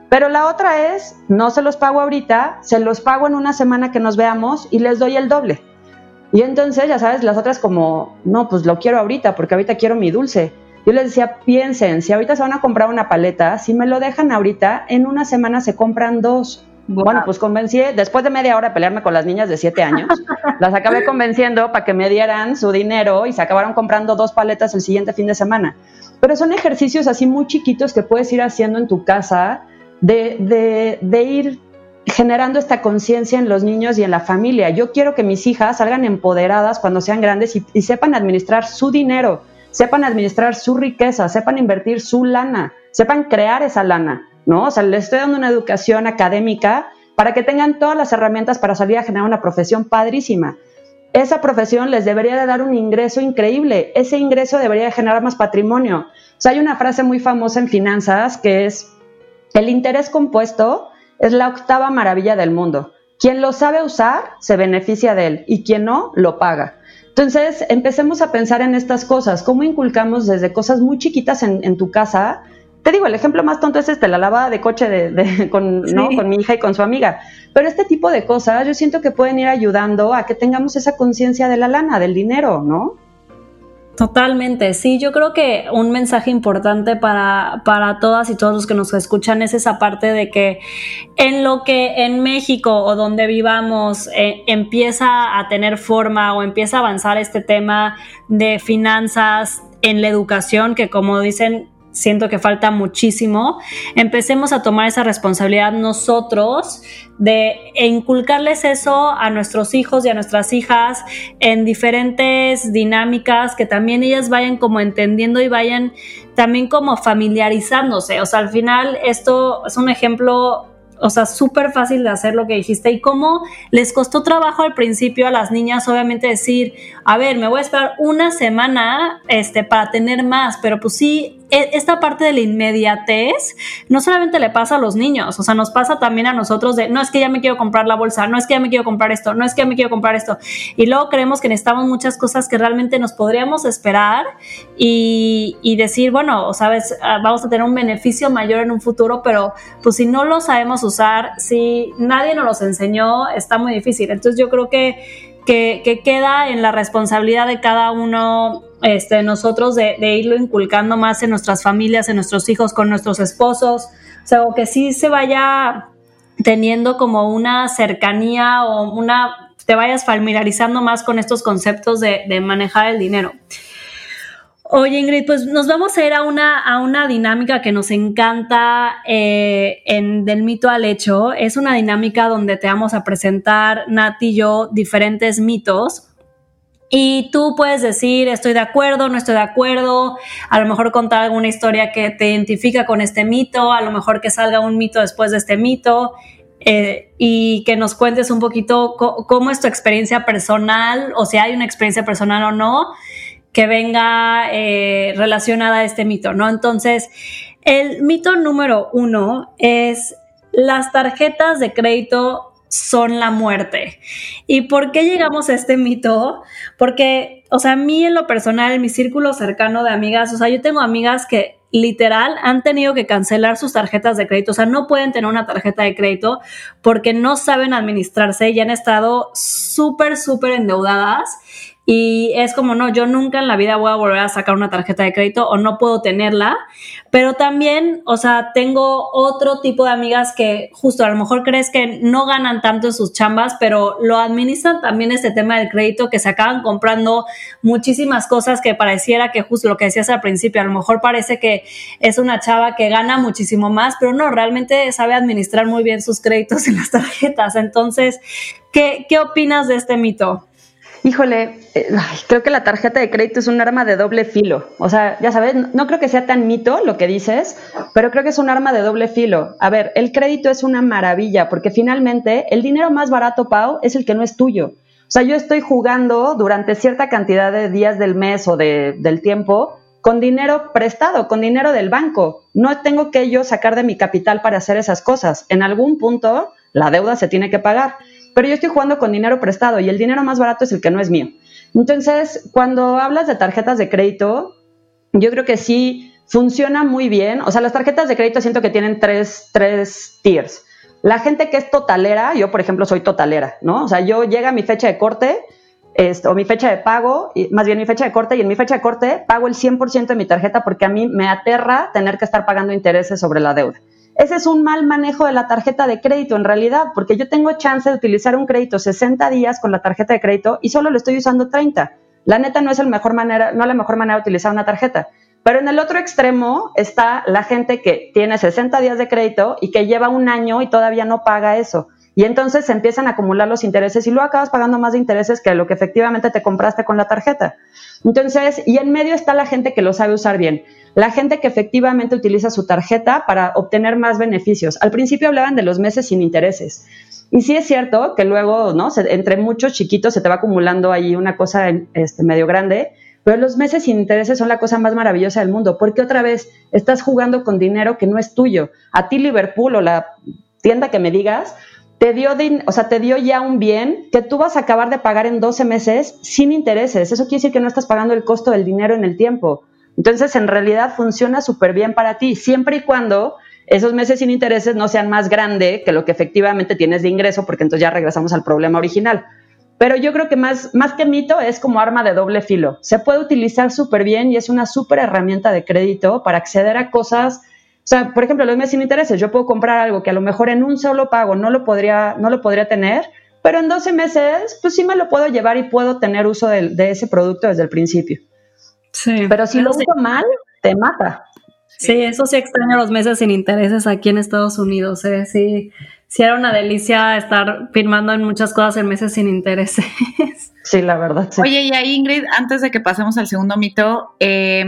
Pero la otra es, no se los pago ahorita, se los pago en una semana que nos veamos y les doy el doble. Y entonces, ya sabes, las otras como, no, pues lo quiero ahorita, porque ahorita quiero mi dulce. Yo les decía, piensen, si ahorita se van a comprar una paleta, si me lo dejan ahorita, en una semana se compran dos. Bueno, pues convencí, después de media hora de pelearme con las niñas de siete años, las acabé convenciendo para que me dieran su dinero y se acabaron comprando dos paletas el siguiente fin de semana. Pero son ejercicios así muy chiquitos que puedes ir haciendo en tu casa de, de, de ir generando esta conciencia en los niños y en la familia. Yo quiero que mis hijas salgan empoderadas cuando sean grandes y, sepan administrar su dinero, sepan administrar su riqueza, sepan invertir su lana, sepan crear esa lana. ¿no? O sea, les estoy dando una educación académica para que tengan todas las herramientas para salir a generar una profesión padrísima. Esa profesión les debería de dar un ingreso increíble, ese ingreso debería de generar más patrimonio. O sea, hay una frase muy famosa en finanzas que es, el interés compuesto es la octava maravilla del mundo. Quien lo sabe usar se beneficia de él y quien no, lo paga. Entonces, empecemos a pensar en estas cosas, cómo inculcamos desde cosas muy chiquitas en, en tu casa te digo, el ejemplo más tonto es este, la lavada de coche de, con, con mi hija y con su amiga. Pero este tipo de cosas yo siento que pueden ir ayudando a que tengamos esa conciencia de la lana, del dinero, ¿no? Totalmente, sí, yo creo que un mensaje importante para, para todas y todos los que nos escuchan es esa parte de que en lo que en México o donde vivamos eh, empieza a tener forma o empieza a avanzar este tema de finanzas en la educación, que como dicen, siento que falta muchísimo, empecemos a tomar esa responsabilidad nosotros de inculcarles eso a nuestros hijos y a nuestras hijas en diferentes dinámicas que también ellas vayan como entendiendo y vayan también como familiarizándose. O sea, al final esto es un ejemplo o sea, súper fácil de hacer lo que dijiste y cómo les costó trabajo al principio a las niñas, obviamente decir, a ver, me voy a esperar una semana este, para tener más, pero pues sí, e, esta parte de la inmediatez no solamente le pasa a los niños, o sea, nos pasa también a nosotros de, no es que ya me quiero comprar la bolsa, no es que ya me quiero comprar esto, no es que ya me quiero comprar esto. Y luego creemos que necesitamos muchas cosas que realmente nos podríamos esperar y, y decir, bueno, sabes, ah, vamos a tener un beneficio mayor en un futuro, pero pues si no lo sabemos usar, si nadie nos los enseñó, está muy difícil. Entonces yo creo que que, queda en la responsabilidad de cada uno este, nosotros de, irlo inculcando más en nuestras familias, en nuestros hijos, con nuestros esposos, o sea, que sí se vaya teniendo como una cercanía o una, te vayas familiarizando más con estos conceptos de, de manejar el dinero. Oye, Ingrid, pues nos vamos a ir a una, a una dinámica que nos encanta eh, en Del mito al hecho. Es una dinámica donde te vamos a presentar, Nati y yo, diferentes mitos. Y tú puedes decir, estoy de acuerdo, no estoy de acuerdo, a lo mejor contar alguna historia que te identifica con este mito, a lo mejor que salga un mito después de este mito. Eh, y que nos cuentes un poquito cómo es tu experiencia personal, o si hay una experiencia personal o no, que venga eh, relacionada a este mito, ¿no? Entonces, el mito número uno es las tarjetas de crédito son la muerte. ¿Y por qué llegamos a este mito? Porque, o sea, a mí en lo personal, mi círculo cercano de amigas, o sea, yo tengo amigas que literal han tenido que cancelar sus tarjetas de crédito, o sea, no pueden tener una tarjeta de crédito porque no saben administrarse y han estado súper, súper endeudadas y es como, no, yo nunca en la vida voy a volver a sacar una tarjeta de crédito o no puedo tenerla, pero también, o sea, tengo otro tipo de amigas que justo a lo mejor crees que no ganan tanto en sus chambas, pero lo administran también este tema del crédito, que se acaban comprando muchísimas cosas que pareciera que justo lo que decías al principio, a lo mejor parece que es una chava que gana muchísimo más, pero no, realmente sabe administrar muy bien sus créditos en las tarjetas. Entonces, ¿qué, qué opinas de este mito? Híjole, eh, creo que la tarjeta de crédito es un arma de doble filo. O sea, ya sabes, no creo que sea tan mito lo que dices, pero creo que es un arma de doble filo. A ver, el crédito es una maravilla porque finalmente el dinero más barato, Pau, es el que no es tuyo. O sea, yo estoy jugando durante cierta cantidad de días del mes o de, del tiempo con dinero prestado, con dinero del banco. No tengo que yo sacar de mi capital para hacer esas cosas. En algún punto la deuda se tiene que pagar pero yo estoy jugando con dinero prestado y el dinero más barato es el que no es mío. Entonces, cuando hablas de tarjetas de crédito, yo creo que sí funciona muy bien. O sea, las tarjetas de crédito siento que tienen tres, tres tiers. La gente que es totalera, yo por ejemplo soy totalera, ¿no? O sea, yo llega mi fecha de corte este, o mi fecha de pago, más bien mi fecha de corte, y en mi fecha de corte pago el 100% de mi tarjeta porque a mí me aterra tener que estar pagando intereses sobre la deuda. Ese es un mal manejo de la tarjeta de crédito en realidad, porque yo tengo chance de utilizar un crédito 60 días con la tarjeta de crédito y solo lo estoy usando 30. La neta no es el mejor manera, no la mejor manera de utilizar una tarjeta. Pero en el otro extremo está la gente que tiene 60 días de crédito y que lleva un año y todavía no paga eso. Y entonces se empiezan a acumular los intereses y luego acabas pagando más de intereses que lo que efectivamente te compraste con la tarjeta. Entonces, y en medio está la gente que lo sabe usar bien. La gente que efectivamente utiliza su tarjeta para obtener más beneficios. Al principio hablaban de los meses sin intereses. Y sí es cierto que luego, ¿no? entre muchos chiquitos se te va acumulando ahí una cosa este, medio grande, pero los meses sin intereses son la cosa más maravillosa del mundo, porque otra vez estás jugando con dinero que no es tuyo. A ti Liverpool o la tienda que me digas, te dio, o sea, te dio ya un bien que tú vas a acabar de pagar en 12 meses sin intereses. Eso quiere decir que no estás pagando el costo del dinero en el tiempo. Entonces, en realidad funciona súper bien para ti, siempre y cuando esos meses sin intereses no sean más grande que lo que efectivamente tienes de ingreso, porque entonces ya regresamos al problema original. Pero yo creo que más, más que mito es como arma de doble filo. Se puede utilizar súper bien y es una súper herramienta de crédito para acceder a cosas o sea, por ejemplo, los meses sin intereses, yo puedo comprar algo que a lo mejor en un solo pago no lo podría, no lo podría tener, pero en 12 meses, pues sí me lo puedo llevar y puedo tener uso de, ese producto desde el principio. Sí. Pero si lo uso mal, te mata. Sí, eso sí extraño los meses sin intereses aquí en Estados Unidos, ¿eh? Sí, sí era una delicia estar firmando en muchas cosas en meses sin intereses. Sí, la verdad. Sí. Oye, y ahí Ingrid, antes de que pasemos al segundo mito, eh,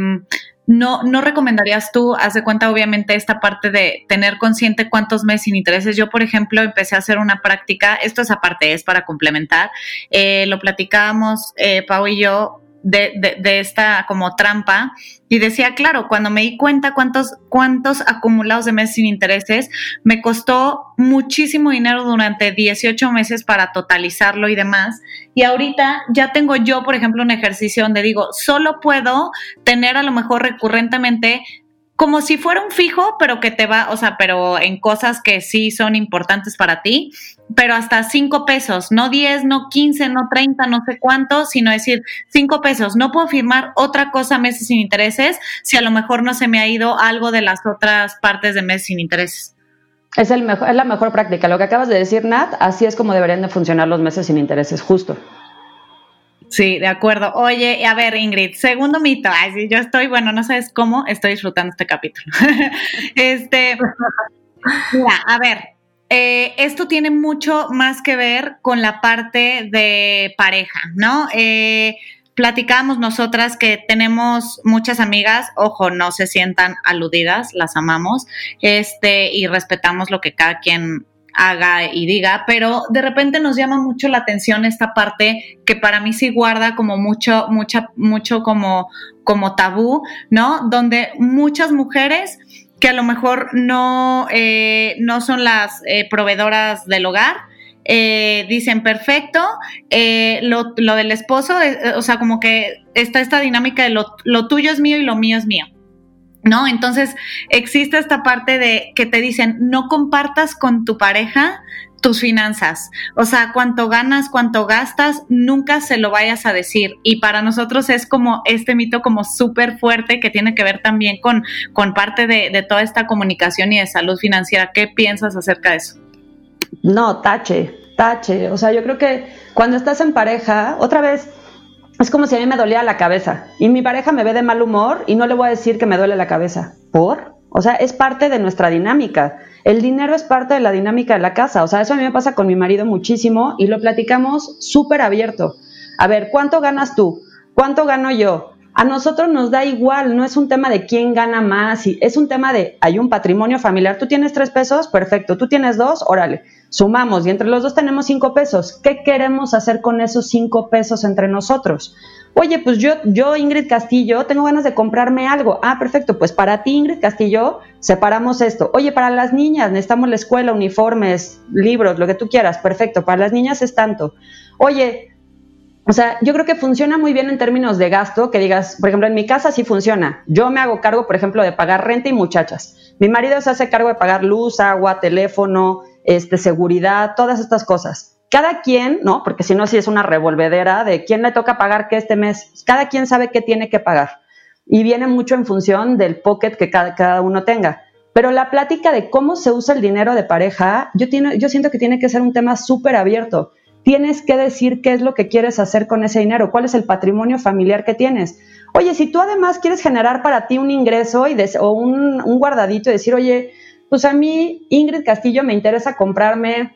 no, no recomendarías tú, haz cuenta obviamente esta parte de tener consciente cuántos meses sin intereses. Yo, por ejemplo, empecé a hacer una práctica, esto es aparte, es para complementar, eh, lo platicábamos eh, Pau y yo de, de, esta como trampa y decía, claro, cuando me di cuenta cuántos, cuántos acumulados de meses sin intereses, me costó muchísimo dinero durante 18 meses para totalizarlo y demás. Y ahorita ya tengo yo, por ejemplo, un ejercicio donde digo, solo puedo tener a lo mejor recurrentemente como si fuera un fijo, pero que te va, o sea, pero en cosas que sí son importantes para ti, pero hasta cinco pesos, no 10, no 15, no 30, no sé cuánto, sino decir cinco pesos. No puedo firmar otra cosa meses sin intereses si a lo mejor no se me ha ido algo de las otras partes de meses sin intereses. Es, el mejor, es la mejor práctica. Lo que acabas de decir, Nat, así es como deberían de funcionar los meses sin intereses, justo. Sí, de acuerdo. Oye, a ver, Ingrid, segundo mito. Ay, sí, yo estoy, bueno, no sabes cómo estoy disfrutando este capítulo. este, mira, a ver, eh, esto tiene mucho más que ver con la parte de pareja, ¿no? Eh, platicamos nosotras que tenemos muchas amigas, ojo, no se sientan aludidas, las amamos, este, y respetamos lo que cada quien haga y diga, pero de repente nos llama mucho la atención esta parte que para mí sí guarda como mucho, mucha, mucho como, como tabú, ¿no? Donde muchas mujeres que a lo mejor no, eh, no son las eh, proveedoras del hogar, eh, dicen perfecto, lo, lo, del esposo, o sea, como que está esta dinámica de lo, lo tuyo es mío y lo mío es mío. ¿No? Entonces existe esta parte de que te dicen, no compartas con tu pareja tus finanzas, o sea, cuánto ganas, cuánto gastas, nunca se lo vayas a decir. Y para nosotros es como este mito como súper fuerte que tiene que ver también con, con parte de, de toda esta comunicación y de salud financiera. ¿Qué piensas acerca de eso? No, tache, tache. O sea, yo creo que cuando estás en pareja, otra vez, es como si a mí me dolía la cabeza y mi pareja me ve de mal humor y no le voy a decir que me duele la cabeza. ¿Por? O sea, es parte de nuestra dinámica. El dinero es parte de la dinámica de la casa. O sea, eso a mí me pasa con mi marido muchísimo y lo platicamos súper abierto. A ver, ¿cuánto ganas tú? ¿Cuánto gano yo? A nosotros nos da igual, no es un tema de quién gana más, es un tema de, hay un patrimonio familiar, tú tienes tres pesos, perfecto, tú tienes dos, órale, sumamos y entre los dos tenemos cinco pesos. ¿Qué queremos hacer con esos cinco pesos entre nosotros? Oye, pues yo, yo, Ingrid Castillo, tengo ganas de comprarme algo. Ah, perfecto, pues para ti, Ingrid Castillo, separamos esto. Oye, para las niñas, necesitamos la escuela, uniformes, libros, lo que tú quieras, perfecto, para las niñas es tanto. Oye, O sea, yo creo que funciona muy bien en términos de gasto, que digas, por ejemplo, en mi casa sí funciona. Yo me hago cargo, por ejemplo, de pagar renta y muchachas. Mi marido se hace cargo de pagar luz, agua, teléfono, este, seguridad, todas estas cosas. Cada quien, ¿no? Porque si no, sí es una revolvedera de quién le toca pagar qué este mes. Cada quien sabe qué tiene que pagar. Y viene mucho en función del pocket que cada, cada uno tenga. Pero la plática de cómo se usa el dinero de pareja, yo, yo siento que tiene que ser un tema súper abierto tienes que decir qué es lo que quieres hacer con ese dinero, cuál es el patrimonio familiar que tienes. Oye, si tú además quieres generar para ti un ingreso y o un, guardadito y decir, oye, pues a mí, Ingrid Castillo, me interesa comprarme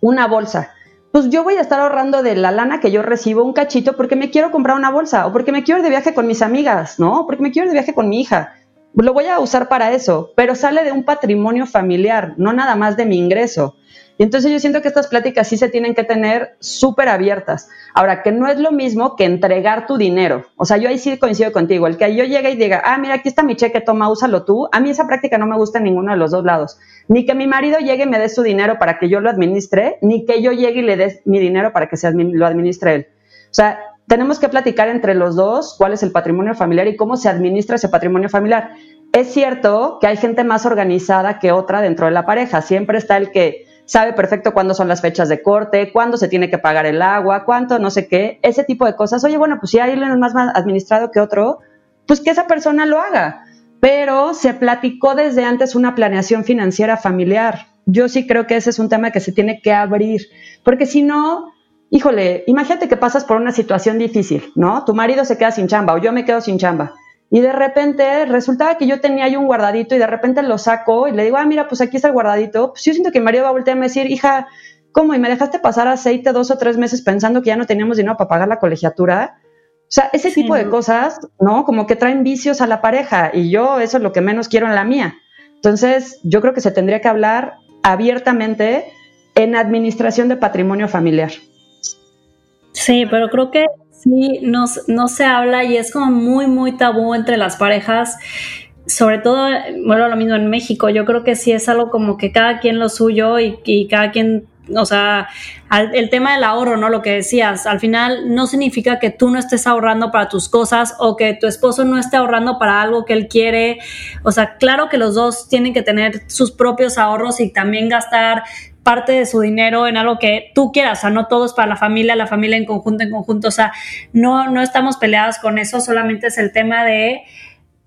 una bolsa. Pues yo voy a estar ahorrando de la lana que yo recibo un cachito porque me quiero comprar una bolsa o porque me quiero ir de viaje con mis amigas, ¿no? Porque me quiero ir de viaje con mi hija. Lo voy a usar para eso, pero sale de un patrimonio familiar, no nada más de mi ingreso. Entonces yo siento que estas pláticas sí se tienen que tener súper abiertas. Ahora, que no es lo mismo que entregar tu dinero. O sea, yo ahí sí coincido contigo. El que yo llegue y diga, ah, mira, aquí está mi cheque, toma, úsalo tú. A mí esa práctica no me gusta en ninguno de los dos lados. Ni que mi marido llegue y me dé su dinero para que yo lo administre, ni que yo llegue y le dé mi dinero para que lo administre él. O sea, tenemos que platicar entre los dos cuál es el patrimonio familiar y cómo se administra ese patrimonio familiar. Es cierto que hay gente más organizada que otra dentro de la pareja. Siempre está el que sabe perfecto cuándo son las fechas de corte, cuándo se tiene que pagar el agua, cuánto, no sé qué, ese tipo de cosas. Oye, bueno, pues si hay alguien más administrado que otro, pues que esa persona lo haga. Pero se platicó desde antes una planeación financiera familiar. Yo sí creo que ese es un tema que se tiene que abrir, porque si no, híjole, imagínate que pasas por una situación difícil, ¿no? Tu marido se queda sin chamba o yo me quedo sin chamba y de repente resultaba que yo tenía ahí un guardadito y de repente lo saco y le digo, ah, mira, pues aquí está el guardadito. Pues yo siento que mi marido va a voltear a decir, hija, ¿cómo? ¿Y me dejaste pasar aceite dos o tres meses pensando que ya no teníamos dinero para pagar la colegiatura? O sea, ese tipo de cosas, ¿no? Como que traen vicios a la pareja y yo eso es lo que menos quiero en la mía. Entonces, yo creo que se tendría que hablar abiertamente en administración de patrimonio familiar. Sí, pero creo que Sí, no, no se habla y es como muy, muy tabú entre las parejas sobre todo, bueno, lo mismo en México, yo creo que sí es algo como que cada quien lo suyo y, cada quien, o sea, el tema del ahorro, ¿no? Lo que decías, al final no significa que tú no estés ahorrando para tus cosas o que tu esposo no esté ahorrando para algo que él quiere, o sea, claro que los dos tienen que tener sus propios ahorros y también gastar parte de su dinero en algo que tú quieras, o sea, no todos para la familia, la familia en conjunto, en conjunto, o sea, no, no estamos peleadas con eso, solamente es el tema de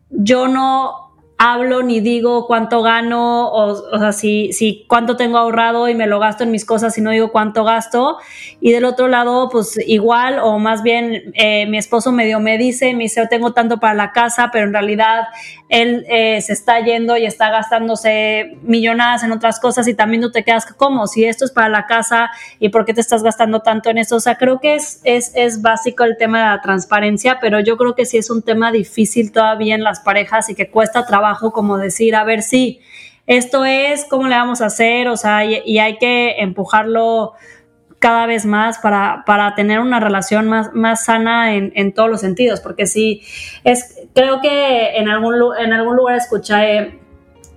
yo no hablo ni digo cuánto gano o, o sea, si, si cuánto tengo ahorrado y me lo gasto en mis cosas y no digo cuánto gasto. Y del otro lado, pues igual o más bien eh, mi esposo medio me dice, me dice, tengo tanto para la casa, pero en realidad él eh, se está yendo y está gastándose millonadas en otras cosas y también tú te quedas como, si esto es para la casa y por qué te estás gastando tanto en eso. O sea, creo que es, es, es básico el tema de la transparencia, pero yo creo que sí es un tema difícil todavía en las parejas y que cuesta trabajo como decir, a ver si esto es, ¿cómo le vamos a hacer? O sea, y, hay que empujarlo cada vez más para, para tener una relación más, más sana en, en, todos los sentidos, porque sí, es, creo que en algún, en algún lugar escuché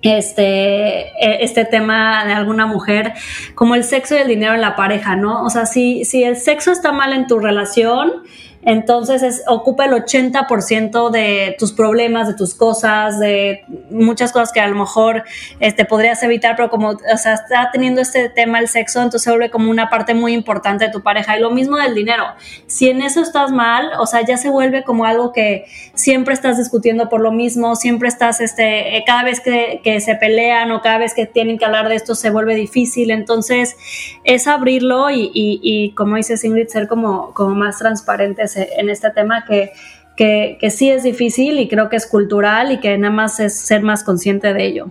este, e, este tema de alguna mujer, como el sexo y el dinero en la pareja, ¿no? O sea, si, si el sexo está mal en tu relación, entonces es, ocupa el 80% de tus problemas, de tus cosas, de muchas cosas que a lo mejor este, podrías evitar, pero como o sea, está teniendo este tema el sexo, entonces se vuelve como una parte muy importante de tu pareja. Y lo mismo del dinero. Si en eso estás mal, o sea, ya se vuelve como algo que siempre estás discutiendo por lo mismo, siempre estás, este, eh, cada vez que, se pelean o cada vez que tienen que hablar de esto se vuelve difícil. Entonces es abrirlo y, como dices Ingrid, ser como, como más transparentes en este tema que, que, sí es difícil y creo que es cultural y que nada más es ser más consciente de ello.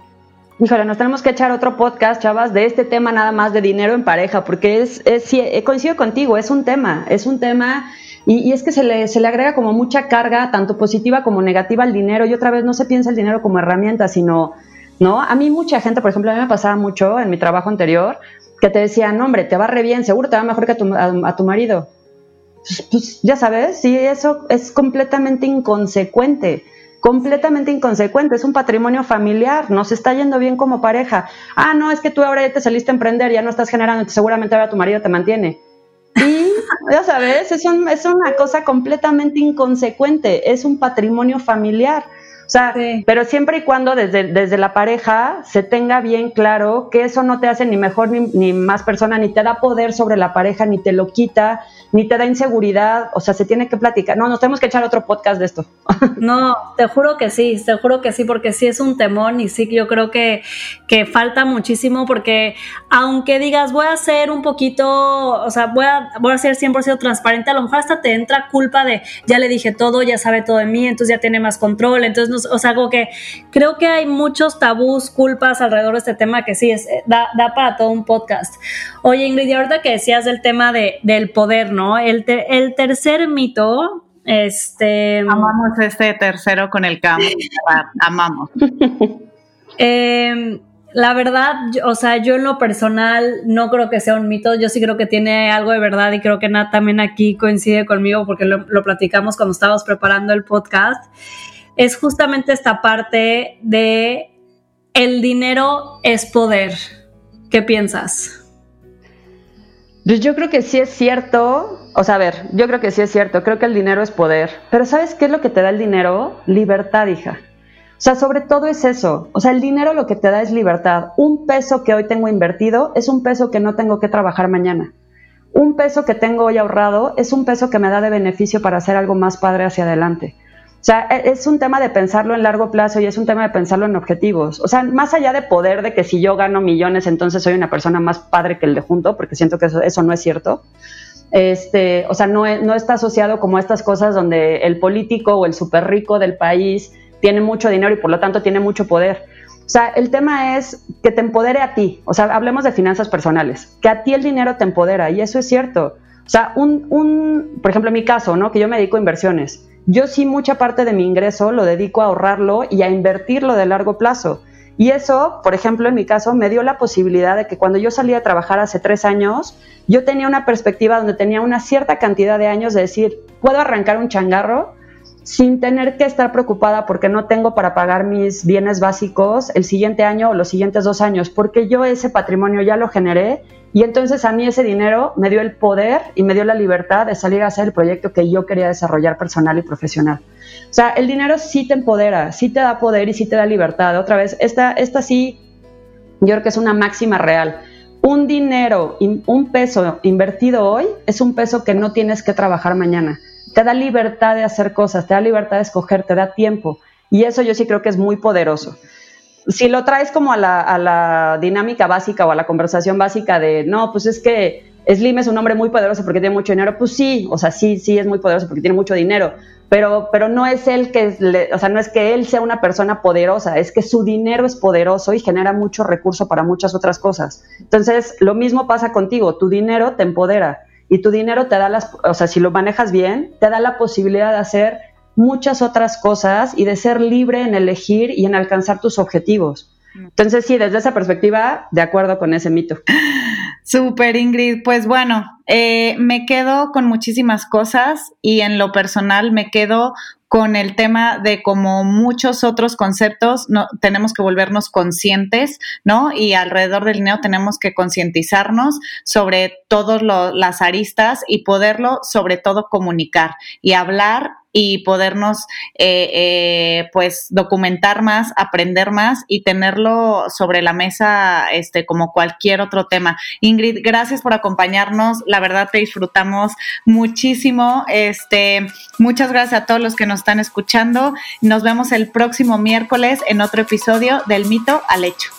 Híjole, nos tenemos que echar otro podcast, chavas, de este tema nada más de dinero en pareja, porque es, es coincido contigo, es un tema, es un tema y, es que se le, se le agrega como mucha carga, tanto positiva como negativa al dinero, y otra vez no se piensa el dinero como herramienta, sino, ¿no? A mí mucha gente, por ejemplo, a mí me pasaba mucho en mi trabajo anterior, que te decían, hombre, te va re bien, seguro te va mejor que a tu marido pues ya sabes, sí, eso es completamente inconsecuente, completamente inconsecuente, es un patrimonio familiar, nos está yendo bien como pareja. Ah, no, es que tú ahora ya te saliste a emprender, ya no estás generando, seguramente ahora tu marido te mantiene. Y ya sabes, es, es una cosa completamente inconsecuente, es un patrimonio familiar. O sea, pero siempre y cuando desde, desde la pareja se tenga bien claro que eso no te hace ni mejor ni, ni, más persona, ni te da poder sobre la pareja, ni te lo quita, ni te da inseguridad. O sea, se tiene que platicar. No, nos tenemos que echar otro podcast de esto. No, te juro que sí, te juro que sí, porque sí es un temón y sí, yo creo que, que falta muchísimo porque aunque digas voy a ser un poquito, o sea, voy a, voy a ser 100% transparente, a lo mejor hasta te entra culpa de ya le dije todo, ya sabe todo de mí, entonces ya tiene más control, entonces no o sea, algo que creo que hay muchos tabús, culpas alrededor de este tema que sí, es, eh, da, para todo un podcast. Oye, Ingrid, y ahorita que decías del tema de, del poder, ¿no? El, el tercer mito, este... Amamos este tercero con el campo, amamos. eh, la verdad, o sea, yo en lo personal no creo que sea un mito, yo sí creo que tiene algo de verdad y creo que Nat también aquí coincide conmigo porque lo, lo platicamos cuando estábamos preparando el podcast es justamente esta parte de el dinero es poder. ¿Qué piensas? Pues yo creo que sí es cierto, o sea, a ver, yo creo que sí es cierto, creo que el dinero es poder, pero ¿sabes qué es lo que te da el dinero? Libertad, hija. O sea, sobre todo es eso, o sea, el dinero lo que te da es libertad. Un peso que hoy tengo invertido es un peso que no tengo que trabajar mañana. Un peso que tengo hoy ahorrado es un peso que me da de beneficio para hacer algo más padre hacia adelante. O sea, e, es un tema de pensarlo en largo plazo y es un tema de pensarlo en objetivos. O sea, más allá de poder de que si yo gano millones, entonces soy una persona más padre que el de junto, porque siento que eso, no es cierto. Este, o sea, no, no está asociado como a estas cosas donde el político o el súper rico del país tiene mucho dinero y por lo tanto tiene mucho poder. O sea, el tema es que te empodere a ti. O sea, hablemos de finanzas personales, que a ti el dinero te empodera y eso es cierto. O sea, un, un por ejemplo, en mi caso, ¿no? Que yo me dedico a inversiones yo sí mucha parte de mi ingreso lo dedico a ahorrarlo y a invertirlo de largo plazo. Y eso, por ejemplo, en mi caso, me dio la posibilidad de que cuando yo salí a trabajar hace tres años, yo tenía una perspectiva donde tenía una cierta cantidad de años de decir, puedo arrancar un changarro sin tener que estar preocupada porque no tengo para pagar mis bienes básicos el siguiente año o los siguientes dos años, porque yo ese patrimonio ya lo generé y entonces a mí ese dinero me dio el poder y me dio la libertad de salir a hacer el proyecto que yo quería desarrollar personal y profesional. O sea, el dinero sí te empodera, sí te da poder y sí te da libertad. Otra vez, esta, esta sí, yo creo que es una máxima real. Un dinero, un peso invertido hoy es un peso que no tienes que trabajar mañana. Te da libertad de hacer cosas, te da libertad de escoger, te da tiempo. Y eso yo sí creo que es muy poderoso si lo traes como a la, dinámica básica o a la conversación básica de, no, pues es que Slim es un hombre muy poderoso porque tiene mucho dinero, pues sí, o sea, sí, sí es muy poderoso porque tiene mucho dinero, pero, pero no es él que, o sea, no es que él sea una persona poderosa, es que su dinero es poderoso y genera mucho recurso para muchas otras cosas. Entonces, lo mismo pasa contigo, tu dinero te empodera y tu dinero te da las, o sea, si lo manejas bien, te da la posibilidad de hacer muchas otras cosas y de ser libre en elegir y en alcanzar tus objetivos. Entonces, sí, desde esa perspectiva, de acuerdo con ese mito. Súper, Ingrid. Pues bueno, eh, me quedo con muchísimas cosas y en lo personal me quedo con el tema de como muchos otros conceptos, no, tenemos que volvernos conscientes, ¿no? Y alrededor del dinero tenemos que concientizarnos sobre todas las aristas y poderlo sobre todo comunicar y hablar y podernos eh, eh, pues documentar más, aprender más y tenerlo sobre la mesa este como cualquier otro tema. Ingrid, gracias por acompañarnos, la verdad te disfrutamos muchísimo. Este, muchas gracias a todos los que nos están escuchando. Nos vemos el próximo miércoles en otro episodio del mito al hecho.